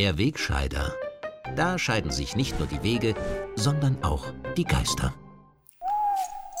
Der Wegscheider. Da scheiden sich nicht nur die Wege, sondern auch die Geister.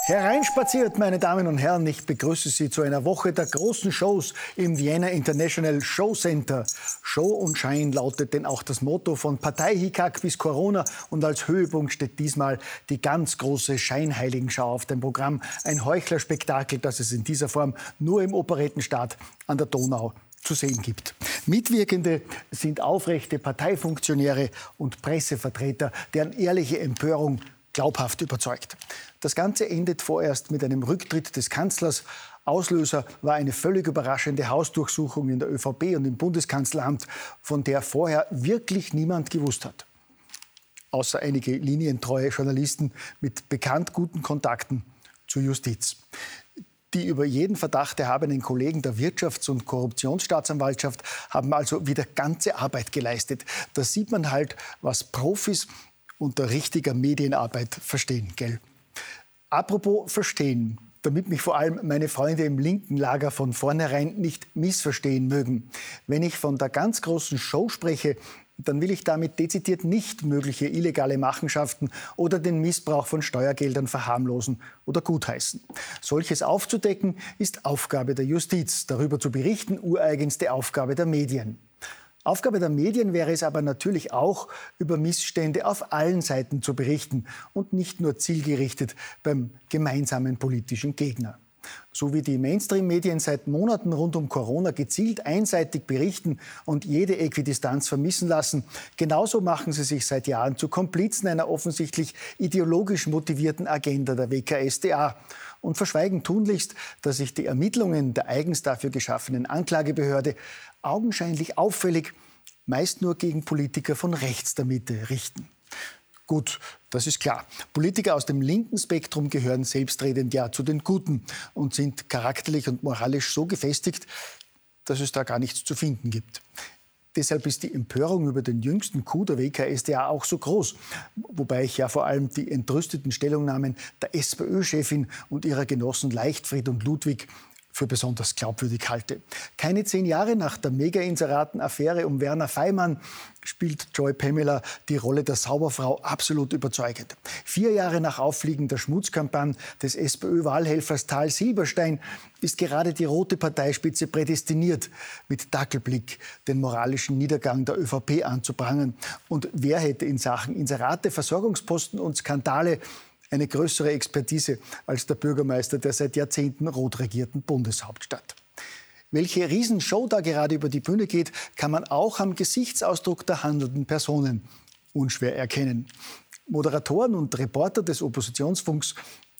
Hereinspaziert, meine Damen und Herren, ich begrüße Sie zu einer Woche der großen Shows im Vienna International Show Center. Show und Schein lautet denn auch das Motto von Parteihikak bis Corona und als Höhepunkt steht diesmal die ganz große Scheinheiligenschau auf dem Programm. Ein Heuchlerspektakel, das es in dieser Form nur im Operettenstaat an der Donau zu sehen gibt. Mitwirkende sind aufrechte Parteifunktionäre und Pressevertreter, deren ehrliche Empörung glaubhaft überzeugt. Das Ganze endet vorerst mit einem Rücktritt des Kanzlers. Auslöser war eine völlig überraschende Hausdurchsuchung in der ÖVP und im Bundeskanzleramt, von der vorher wirklich niemand gewusst hat. Außer einige linientreue Journalisten mit bekannt guten Kontakten zur Justiz. Die über jeden Verdacht erhabenen Kollegen der Wirtschafts- und Korruptionsstaatsanwaltschaft haben also wieder ganze Arbeit geleistet. Da sieht man halt, was Profis unter richtiger Medienarbeit verstehen, gell? Apropos verstehen, damit mich vor allem meine Freunde im linken Lager von vornherein nicht missverstehen mögen. Wenn ich von der ganz großen Show spreche, dann will ich damit dezidiert nicht mögliche illegale Machenschaften oder den Missbrauch von Steuergeldern verharmlosen oder gutheißen. Solches aufzudecken ist Aufgabe der Justiz, darüber zu berichten ureigenste Aufgabe der Medien. Aufgabe der Medien wäre es aber natürlich auch, über Missstände auf allen Seiten zu berichten und nicht nur zielgerichtet beim gemeinsamen politischen Gegner. So wie die Mainstream-Medien seit Monaten rund um Corona gezielt einseitig berichten und jede Äquidistanz vermissen lassen, genauso machen sie sich seit Jahren zu Komplizen einer offensichtlich ideologisch motivierten Agenda der WKSDA und verschweigen tunlichst, dass sich die Ermittlungen der eigens dafür geschaffenen Anklagebehörde augenscheinlich auffällig meist nur gegen Politiker von rechts der Mitte richten. Gut, das ist klar. Politiker aus dem linken Spektrum gehören selbstredend ja zu den Guten und sind charakterlich und moralisch so gefestigt, dass es da gar nichts zu finden gibt. Deshalb ist die Empörung über den jüngsten Coup der WKSDA auch so groß. Wobei ich ja vor allem die entrüsteten Stellungnahmen der SPÖ-Chefin und ihrer Genossen Leichtfried und Ludwig für besonders glaubwürdig halte. Keine zehn Jahre nach der Mega-Inseraten-Affäre um Werner Feimann spielt Joy Pamela die Rolle der Sauberfrau absolut überzeugend. Vier Jahre nach Auffliegen der Schmutzkampagne des SPÖ-Wahlhelfers Tal Silberstein ist gerade die rote Parteispitze prädestiniert, mit Dackelblick den moralischen Niedergang der ÖVP anzuprangern. Und wer hätte in Sachen Inserate, Versorgungsposten und Skandale eine größere Expertise als der Bürgermeister der seit Jahrzehnten rot regierten Bundeshauptstadt. Welche Riesenshow da gerade über die Bühne geht, kann man auch am Gesichtsausdruck der handelnden Personen unschwer erkennen. Moderatoren und Reporter des Oppositionsfunks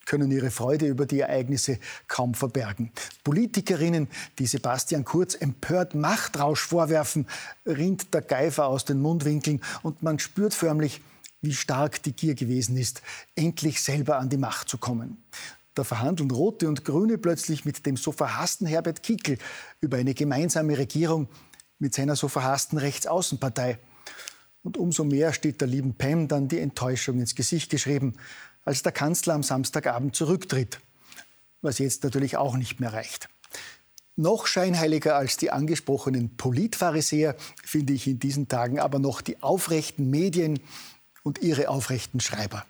können ihre Freude über die Ereignisse kaum verbergen. Politikerinnen, die Sebastian Kurz empört Machtrausch vorwerfen, rinnt der Geifer aus den Mundwinkeln und man spürt förmlich, wie stark die Gier gewesen ist, endlich selber an die Macht zu kommen. Da verhandeln Rote und Grüne plötzlich mit dem so verhassten Herbert Kickel über eine gemeinsame Regierung mit seiner so verhassten Rechtsaußenpartei. Und umso mehr steht der lieben Pam dann die Enttäuschung ins Gesicht geschrieben, als der Kanzler am Samstagabend zurücktritt. Was jetzt natürlich auch nicht mehr reicht. Noch scheinheiliger als die angesprochenen Politpharisäer finde ich in diesen Tagen aber noch die aufrechten Medien, und ihre aufrechten Schreiber.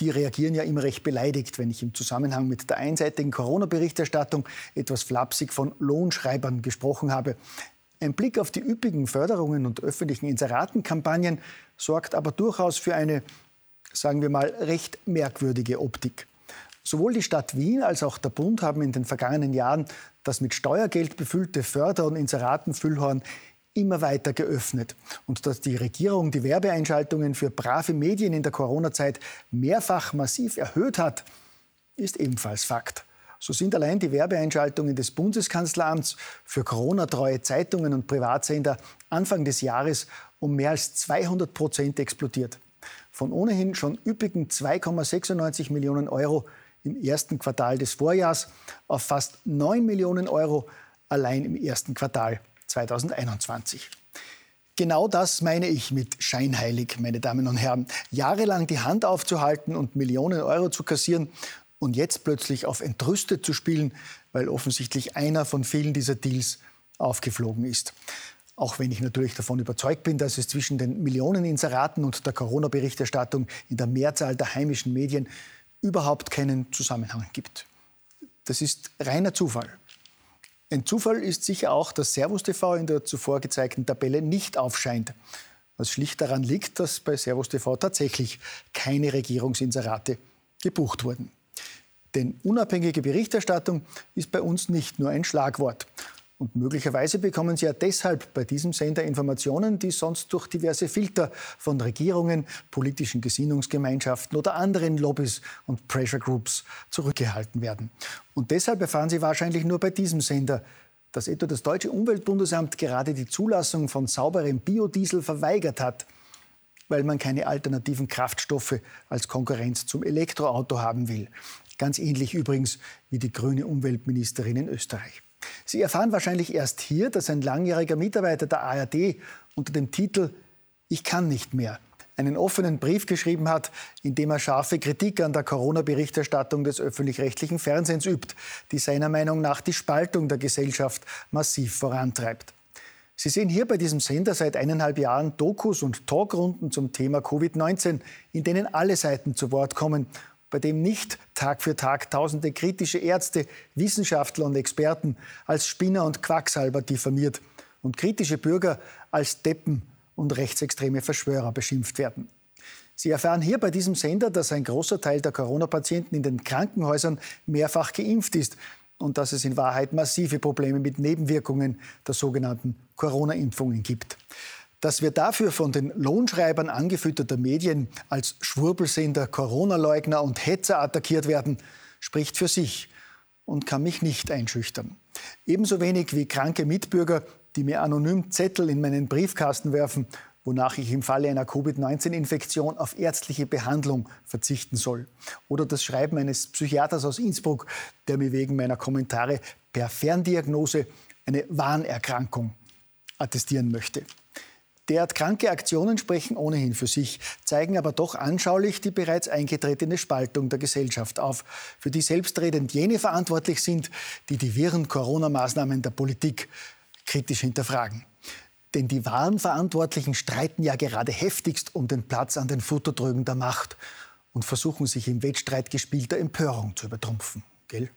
Die reagieren ja immer recht beleidigt, wenn ich im Zusammenhang mit der einseitigen Corona-Berichterstattung etwas flapsig von Lohnschreibern gesprochen habe. Ein Blick auf die üppigen Förderungen und öffentlichen Inseratenkampagnen sorgt aber durchaus für eine, sagen wir mal, recht merkwürdige Optik. Sowohl die Stadt Wien als auch der Bund haben in den vergangenen Jahren das mit Steuergeld befüllte Förder- und Inseratenfüllhorn immer weiter geöffnet. Und dass die Regierung die Werbeeinschaltungen für brave Medien in der Corona-Zeit mehrfach massiv erhöht hat, ist ebenfalls Fakt. So sind allein die Werbeeinschaltungen des Bundeskanzleramts für Corona-treue Zeitungen und Privatsender Anfang des Jahres um mehr als 200 Prozent explodiert. Von ohnehin schon üppigen 2,96 Millionen Euro im ersten Quartal des Vorjahrs auf fast 9 Millionen Euro allein im ersten Quartal 2021. Genau das meine ich mit scheinheilig, meine Damen und Herren. Jahrelang die Hand aufzuhalten und Millionen Euro zu kassieren und jetzt plötzlich auf entrüstet zu spielen, weil offensichtlich einer von vielen dieser Deals aufgeflogen ist. Auch wenn ich natürlich davon überzeugt bin, dass es zwischen den Millionen Inseraten und der Corona-Berichterstattung in der Mehrzahl der heimischen Medien überhaupt keinen Zusammenhang gibt. Das ist reiner Zufall. Ein Zufall ist sicher auch, dass Servus TV in der zuvor gezeigten Tabelle nicht aufscheint. Was schlicht daran liegt, dass bei Servus TV tatsächlich keine Regierungsinserate gebucht wurden. Denn unabhängige Berichterstattung ist bei uns nicht nur ein Schlagwort. Und möglicherweise bekommen Sie ja deshalb bei diesem Sender Informationen, die sonst durch diverse Filter von Regierungen, politischen Gesinnungsgemeinschaften oder anderen Lobbys und Pressure Groups zurückgehalten werden. Und deshalb erfahren Sie wahrscheinlich nur bei diesem Sender, dass etwa das deutsche Umweltbundesamt gerade die Zulassung von sauberem Biodiesel verweigert hat, weil man keine alternativen Kraftstoffe als Konkurrenz zum Elektroauto haben will. Ganz ähnlich übrigens wie die grüne Umweltministerin in Österreich. Sie erfahren wahrscheinlich erst hier, dass ein langjähriger Mitarbeiter der ARD unter dem Titel Ich kann nicht mehr einen offenen Brief geschrieben hat, in dem er scharfe Kritik an der Corona-Berichterstattung des öffentlich-rechtlichen Fernsehens übt, die seiner Meinung nach die Spaltung der Gesellschaft massiv vorantreibt. Sie sehen hier bei diesem Sender seit eineinhalb Jahren Dokus und Talkrunden zum Thema Covid-19, in denen alle Seiten zu Wort kommen bei dem nicht Tag für Tag tausende kritische Ärzte, Wissenschaftler und Experten als Spinner und Quacksalber diffamiert und kritische Bürger als Deppen und rechtsextreme Verschwörer beschimpft werden. Sie erfahren hier bei diesem Sender, dass ein großer Teil der Corona-Patienten in den Krankenhäusern mehrfach geimpft ist und dass es in Wahrheit massive Probleme mit Nebenwirkungen der sogenannten Corona-Impfungen gibt. Dass wir dafür von den Lohnschreibern angefütterter Medien als Schwurbelsender, Corona-Leugner und Hetzer attackiert werden, spricht für sich und kann mich nicht einschüchtern. Ebenso wenig wie kranke Mitbürger, die mir anonym Zettel in meinen Briefkasten werfen, wonach ich im Falle einer Covid-19-Infektion auf ärztliche Behandlung verzichten soll. Oder das Schreiben eines Psychiaters aus Innsbruck, der mir wegen meiner Kommentare per Ferndiagnose eine Warnerkrankung attestieren möchte. Derart kranke Aktionen sprechen ohnehin für sich, zeigen aber doch anschaulich die bereits eingetretene Spaltung der Gesellschaft auf, für die selbstredend jene verantwortlich sind, die die wirren Corona-Maßnahmen der Politik kritisch hinterfragen. Denn die wahren Verantwortlichen streiten ja gerade heftigst um den Platz an den Futtertrögen der Macht und versuchen sich im Wettstreit gespielter Empörung zu übertrumpfen. Gell?